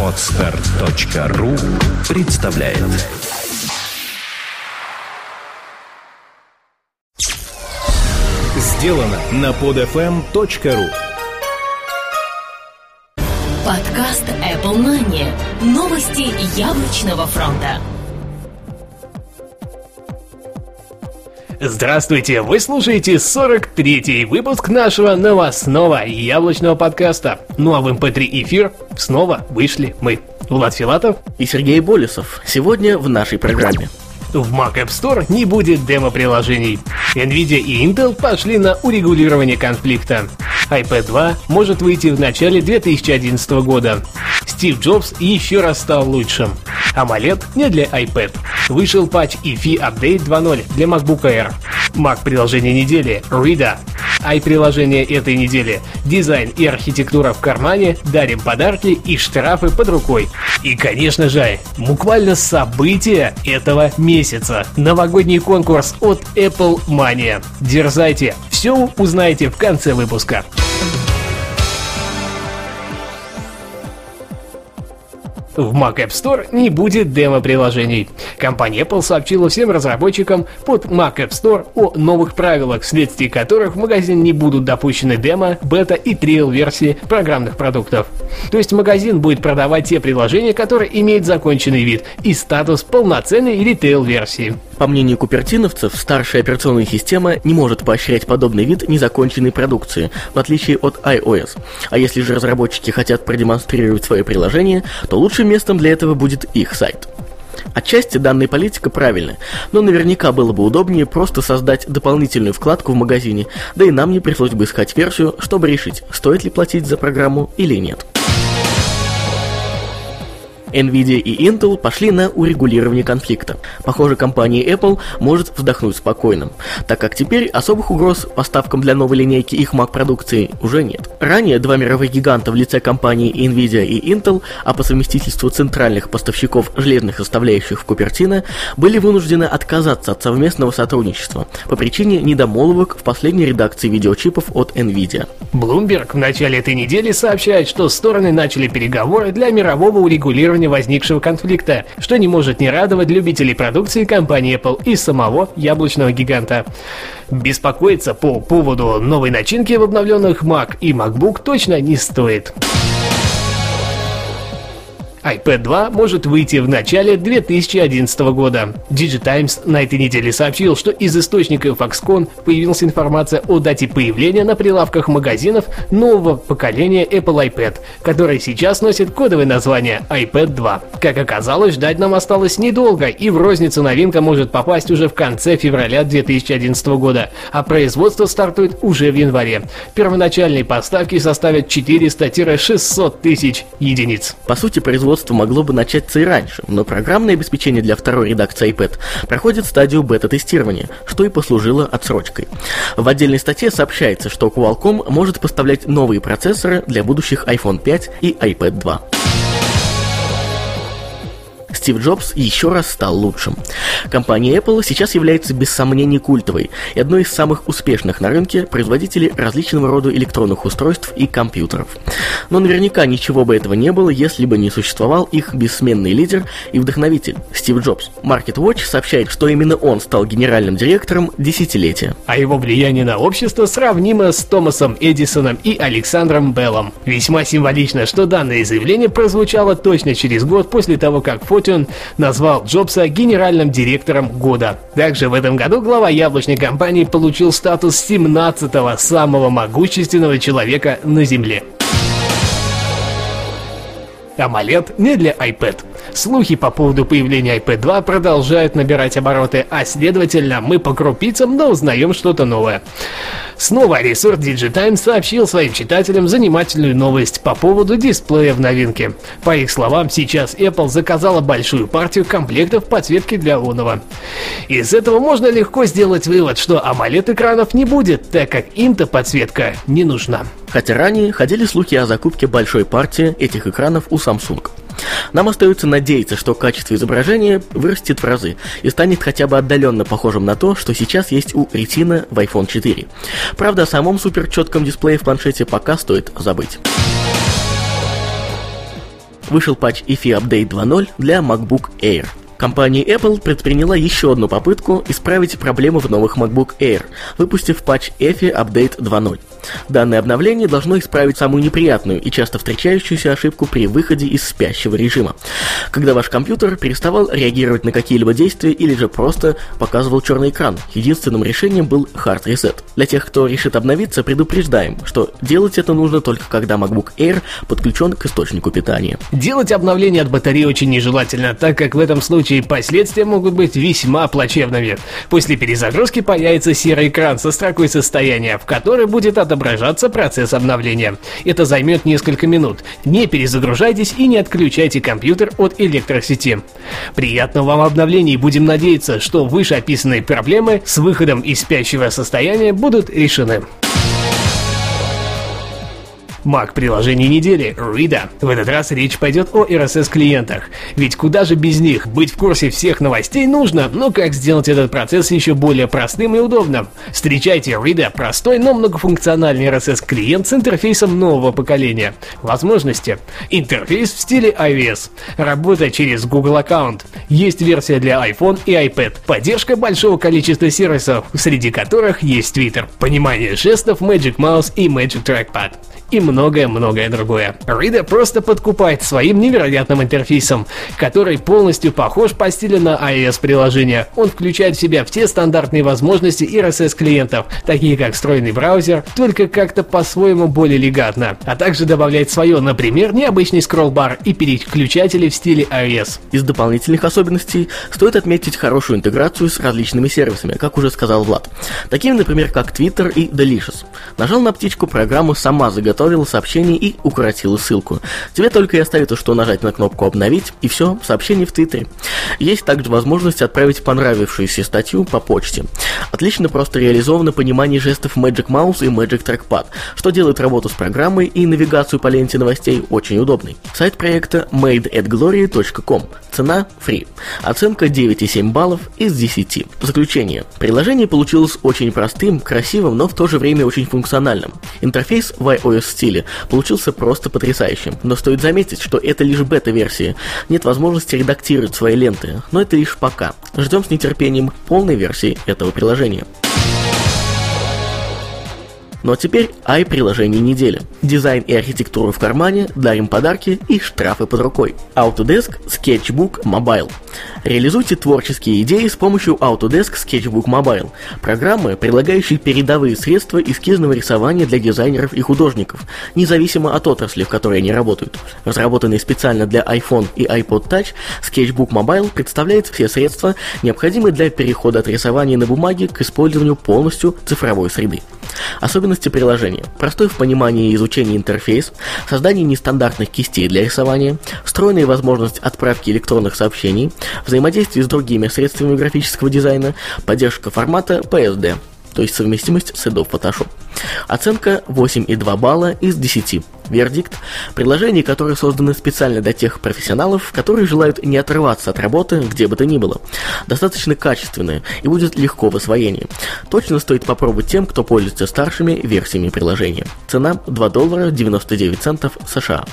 Отстар.ру представляет Сделано на podfm.ru Подкаст Apple Money. Новости яблочного фронта. Здравствуйте! Вы слушаете 43-й выпуск нашего новостного яблочного подкаста. Ну а в MP3 эм эфир снова вышли мы, Влад Филатов и Сергей Болесов. Сегодня в нашей программе. В Mac App Store не будет демо-приложений. Nvidia и Intel пошли на урегулирование конфликта. iPad 2 может выйти в начале 2011 года. Стив Джобс еще раз стал лучшим. AMOLED не для iPad. Вышел патч EFI Update 2.0 для MacBook Air. Mac приложение недели Rida. Ай приложение этой недели. Дизайн и архитектура в кармане, дарим подарки и штрафы под рукой. И, конечно же, буквально события этого месяца. Новогодний конкурс от Apple Mania. Дерзайте, все узнаете в конце выпуска. В Mac App Store не будет демо-приложений. Компания Apple сообщила всем разработчикам под Mac App Store о новых правилах, вследствие которых в магазин не будут допущены демо, бета и триал-версии программных продуктов. То есть магазин будет продавать те приложения, которые имеют законченный вид и статус полноценной ритейл-версии. По мнению купертиновцев, старшая операционная система не может поощрять подобный вид незаконченной продукции, в отличие от iOS. А если же разработчики хотят продемонстрировать свое приложение, то лучшим местом для этого будет их сайт. Отчасти данная политика правильная, но наверняка было бы удобнее просто создать дополнительную вкладку в магазине, да и нам не пришлось бы искать версию, чтобы решить, стоит ли платить за программу или нет. Nvidia и Intel пошли на урегулирование конфликта. Похоже, компания Apple может вздохнуть спокойно, так как теперь особых угроз поставкам для новой линейки их Mac продукции уже нет. Ранее два мировых гиганта в лице компании Nvidia и Intel, а по совместительству центральных поставщиков железных составляющих в Купертино, были вынуждены отказаться от совместного сотрудничества по причине недомолвок в последней редакции видеочипов от Nvidia. Bloomberg в начале этой недели сообщает, что стороны начали переговоры для мирового урегулирования фоне возникшего конфликта, что не может не радовать любителей продукции компании Apple и самого яблочного гиганта. Беспокоиться по поводу новой начинки в обновленных Mac и MacBook точно не стоит iPad 2 может выйти в начале 2011 года. Digitimes на этой неделе сообщил, что из источника Foxconn появилась информация о дате появления на прилавках магазинов нового поколения Apple iPad, который сейчас носит кодовое название iPad 2. Как оказалось, ждать нам осталось недолго, и в розницу новинка может попасть уже в конце февраля 2011 года, а производство стартует уже в январе. Первоначальные поставки составят 400-600 тысяч единиц. По сути, производство производство могло бы начаться и раньше, но программное обеспечение для второй редакции iPad проходит стадию бета-тестирования, что и послужило отсрочкой. В отдельной статье сообщается, что Qualcomm может поставлять новые процессоры для будущих iPhone 5 и iPad 2. Стив Джобс еще раз стал лучшим. Компания Apple сейчас является без сомнений культовой и одной из самых успешных на рынке производителей различного рода электронных устройств и компьютеров. Но наверняка ничего бы этого не было, если бы не существовал их бессменный лидер и вдохновитель Стив Джобс. Market Watch сообщает, что именно он стал генеральным директором десятилетия. А его влияние на общество сравнимо с Томасом Эдисоном и Александром Беллом. Весьма символично, что данное заявление прозвучало точно через год после того, как Фотион Fortune назвал Джобса генеральным директором года. Также в этом году глава яблочной компании получил статус 17-го самого могущественного человека на Земле. AMOLED не для iPad. Слухи по поводу появления iPad 2 продолжают набирать обороты, а следовательно мы по крупицам, но узнаем что-то новое. Снова ресурс Digitime сообщил своим читателям занимательную новость по поводу дисплея в новинке. По их словам, сейчас Apple заказала большую партию комплектов подсветки для Онова. Из этого можно легко сделать вывод, что AMOLED экранов не будет, так как инта подсветка не нужна. Хотя ранее ходили слухи о закупке большой партии этих экранов у Samsung. Нам остается надеяться, что качество изображения вырастет в разы и станет хотя бы отдаленно похожим на то, что сейчас есть у Retina в iPhone 4. Правда, о самом супер четком дисплее в планшете пока стоит забыть. Вышел патч EFI Update 2.0 для MacBook Air. Компания Apple предприняла еще одну попытку исправить проблему в новых MacBook Air, выпустив патч EFI Update 2.0. Данное обновление должно исправить самую неприятную и часто встречающуюся ошибку при выходе из спящего режима, когда ваш компьютер переставал реагировать на какие-либо действия или же просто показывал черный экран. Единственным решением был Hard Reset. Для тех, кто решит обновиться, предупреждаем, что делать это нужно только когда MacBook Air подключен к источнику питания. Делать обновление от батареи очень нежелательно, так как в этом случае последствия могут быть весьма плачевными. После перезагрузки появится серый экран со строкой состояния, в которой будет отображаться процесс обновления. Это займет несколько минут. Не перезагружайтесь и не отключайте компьютер от электросети. Приятного вам обновления и будем надеяться, что вышеописанные проблемы с выходом из спящего состояния будут решены. Mac приложение недели Rida. В этот раз речь пойдет о RSS клиентах. Ведь куда же без них? Быть в курсе всех новостей нужно, но как сделать этот процесс еще более простым и удобным? Встречайте Rida, простой, но многофункциональный RSS клиент с интерфейсом нового поколения. Возможности. Интерфейс в стиле iOS. Работа через Google аккаунт. Есть версия для iPhone и iPad. Поддержка большого количества сервисов, среди которых есть Twitter. Понимание жестов, Magic Mouse и Magic Trackpad и многое-многое другое. Рида просто подкупает своим невероятным интерфейсом, который полностью похож по стилю на iOS приложение. Он включает в себя все стандартные возможности RSS клиентов, такие как встроенный браузер, только как-то по-своему более элегантно, а также добавляет свое, например, необычный скролл-бар и переключатели в стиле iOS. Из дополнительных особенностей стоит отметить хорошую интеграцию с различными сервисами, как уже сказал Влад. Такими, например, как Twitter и Delicious. Нажал на птичку, программа сама заготовила сообщение и укоротила ссылку. Тебе только и остается, что нажать на кнопку «Обновить», и все, сообщение в Твиттере. Есть также возможность отправить понравившуюся статью по почте. Отлично просто реализовано понимание жестов Magic Mouse и Magic Trackpad, что делает работу с программой и навигацию по ленте новостей очень удобной. Сайт проекта madeatglory.com. Цена – free. Оценка 9,7 баллов из 10. Заключение. Приложение получилось очень простым, красивым, но в то же время очень функциональным. Интерфейс в iOS стиле получился просто потрясающим. Но стоит заметить, что это лишь бета-версия. Нет возможности редактировать свои ленты, но это лишь пока. Ждем с нетерпением полной версии этого приложения. А теперь ай приложение недели. Дизайн и архитектура в кармане, дарим подарки и штрафы под рукой. Autodesk Sketchbook Mobile. Реализуйте творческие идеи с помощью Autodesk Sketchbook Mobile. Программы, предлагающие передовые средства эскизного рисования для дизайнеров и художников, независимо от отрасли, в которой они работают. Разработанный специально для iPhone и iPod Touch, Sketchbook Mobile представляет все средства, необходимые для перехода от рисования на бумаге к использованию полностью цифровой среды. Особенности приложения. Простой в понимании и изучении интерфейс, создание нестандартных кистей для рисования, встроенная возможность отправки электронных сообщений, взаимодействие с другими средствами графического дизайна, поддержка формата PSD, то есть совместимость с Adobe Photoshop. Оценка 8,2 балла из 10. Вердикт – приложения, которые созданы специально для тех профессионалов, которые желают не отрываться от работы, где бы то ни было. Достаточно качественные и будет легко в освоении. Точно стоит попробовать тем, кто пользуется старшими версиями приложения. Цена 2 доллара 99 центов США.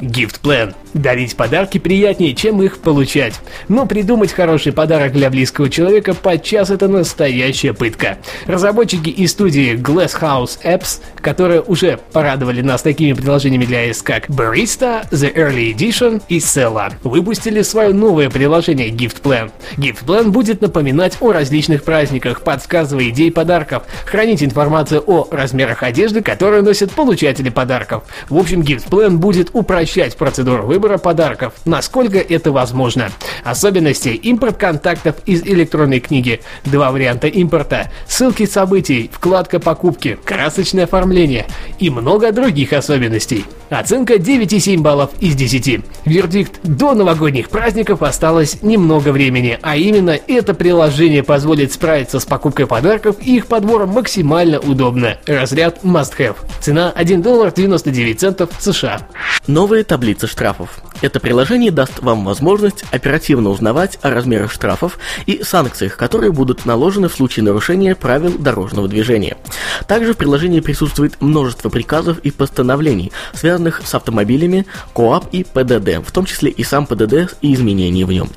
Gift Plan. Дарить подарки приятнее, чем их получать. Но придумать хороший подарок для близкого человека подчас это настоящая пытка. Разработчики из студии Glass House Apps, которые уже порадовали нас такими приложениями, приложениями для iOS как Barista, The Early Edition и Sella. Выпустили свое новое приложение Gift Plan. Gift Plan будет напоминать о различных праздниках, подсказывая идеи подарков, хранить информацию о размерах одежды, которые носят получатели подарков. В общем, Gift Plan будет упрощать процедуру выбора подарков, насколько это возможно. Особенности – импорт контактов из электронной книги, два варианта импорта, ссылки событий, вкладка покупки, красочное оформление и много других особенностей. Оценка 9,7 баллов из 10. Вердикт. До новогодних праздников осталось немного времени, а именно это приложение позволит справиться с покупкой подарков и их подбором максимально удобно. Разряд Must Have. Цена 1 доллар 99 центов США. Новые таблицы штрафов. Это приложение даст вам возможность оперативно узнавать о размерах штрафов и санкциях, которые будут наложены в случае нарушения правил дорожного движения. Также в приложении присутствует множество приказов и постановлений, связанных с автомобилями, КОАП и ПДД, в том числе и сам ПДД и изменения в нем.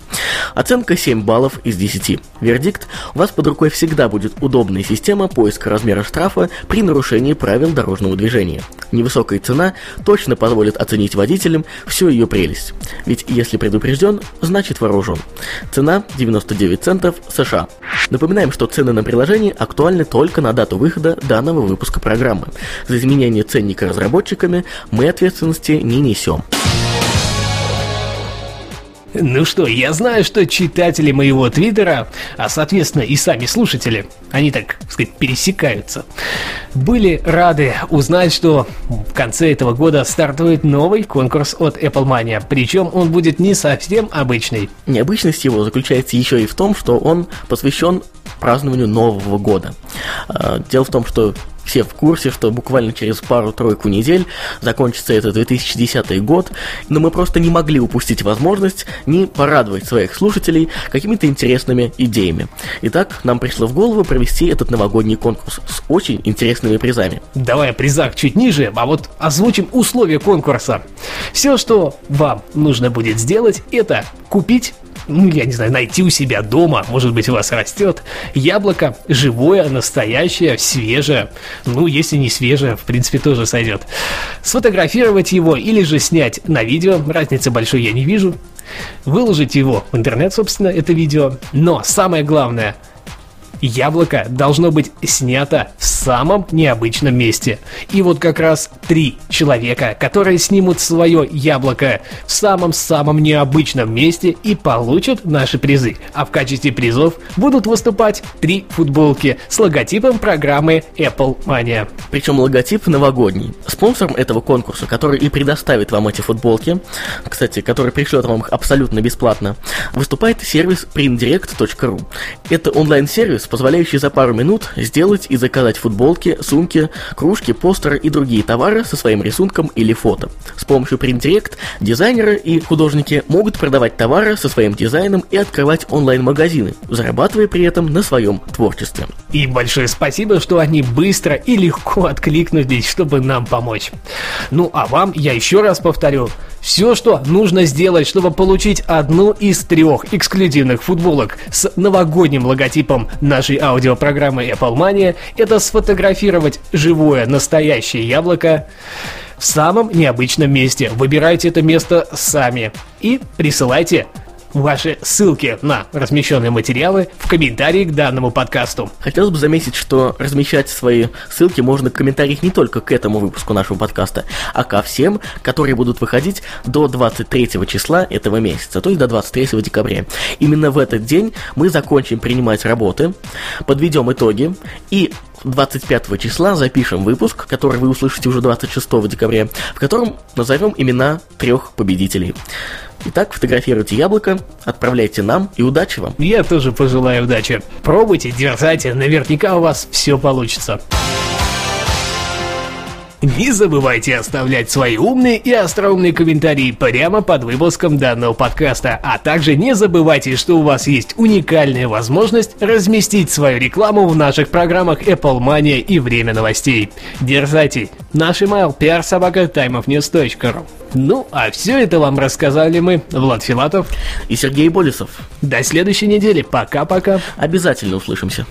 Оценка 7 баллов из 10. Вердикт – у вас под рукой всегда будет удобная система поиска размера штрафа при нарушении правил дорожного движения. Невысокая цена точно позволит оценить водителям всю ее прелесть. Ведь если предупрежден, значит вооружен. Цена 99 центов США. Напоминаем, что цены на приложение актуальны только на дату выхода данного выпуска программы. За изменение ценника разработчиками мы ответственности не несем. Ну что, я знаю, что читатели моего твиттера, а соответственно и сами слушатели, они так сказать пересекаются, были рады узнать, что в конце этого года стартует новый конкурс от Apple Mania, причем он будет не совсем обычный. Необычность его заключается еще и в том, что он посвящен празднованию Нового года. А, дело в том, что все в курсе, что буквально через пару-тройку недель закончится этот 2010 год, но мы просто не могли упустить возможность не порадовать своих слушателей какими-то интересными идеями. Итак, нам пришло в голову провести этот новогодний конкурс с очень интересными призами. Давай о призах чуть ниже, а вот озвучим условия конкурса. Все, что вам нужно будет сделать, это купить ну, я не знаю, найти у себя дома, может быть, у вас растет яблоко живое, настоящее, свежее. Ну, если не свежее, в принципе, тоже сойдет. Сфотографировать его или же снять на видео, разницы большой я не вижу. Выложить его в интернет, собственно, это видео. Но самое главное – яблоко должно быть снято в самом необычном месте. И вот как раз три человека, которые снимут свое яблоко в самом-самом необычном месте и получат наши призы. А в качестве призов будут выступать три футболки с логотипом программы Apple Mania. Причем логотип новогодний. Спонсором этого конкурса, который и предоставит вам эти футболки, кстати, который пришлет вам их абсолютно бесплатно, выступает сервис printdirect.ru. Это онлайн-сервис, позволяющий за пару минут сделать и заказать футболки, сумки, кружки, постеры и другие товары со своим рисунком или фото. С помощью Print дизайнеры и художники могут продавать товары со своим дизайном и открывать онлайн-магазины, зарабатывая при этом на своем творчестве. И большое спасибо, что они быстро и легко откликнулись, чтобы нам помочь. Ну а вам я еще раз повторю, все, что нужно сделать, чтобы получить одну из трех эксклюзивных футболок с новогодним логотипом на нашей аудиопрограммы Apple Mania – это сфотографировать живое настоящее яблоко в самом необычном месте. Выбирайте это место сами и присылайте ваши ссылки на размещенные материалы в комментарии к данному подкасту. Хотелось бы заметить, что размещать свои ссылки можно в комментариях не только к этому выпуску нашего подкаста, а ко всем, которые будут выходить до 23 числа этого месяца, то есть до 23 декабря. Именно в этот день мы закончим принимать работы, подведем итоги и 25 числа запишем выпуск, который вы услышите уже 26 декабря, в котором назовем имена трех победителей. Итак, фотографируйте яблоко, отправляйте нам и удачи вам. Я тоже пожелаю удачи. Пробуйте, дерзайте, наверняка у вас все получится. Не забывайте оставлять свои умные и остроумные комментарии прямо под выпуском данного подкаста, а также не забывайте, что у вас есть уникальная возможность разместить свою рекламу в наших программах Apple Mania и Время новостей. Дерзайте! Наш email prsobaka.timeofnews.ru Ну, а все это вам рассказали мы, Влад Филатов и Сергей Болесов. До следующей недели. Пока-пока. Обязательно услышимся.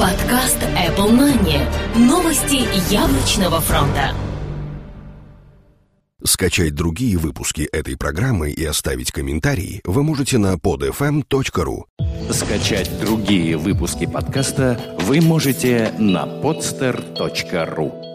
Подкаст Apple Money. Новости яблочного фронта. Скачать другие выпуски этой программы и оставить комментарии вы можете на podfm.ru. Скачать другие выпуски подкаста вы можете на podster.ru.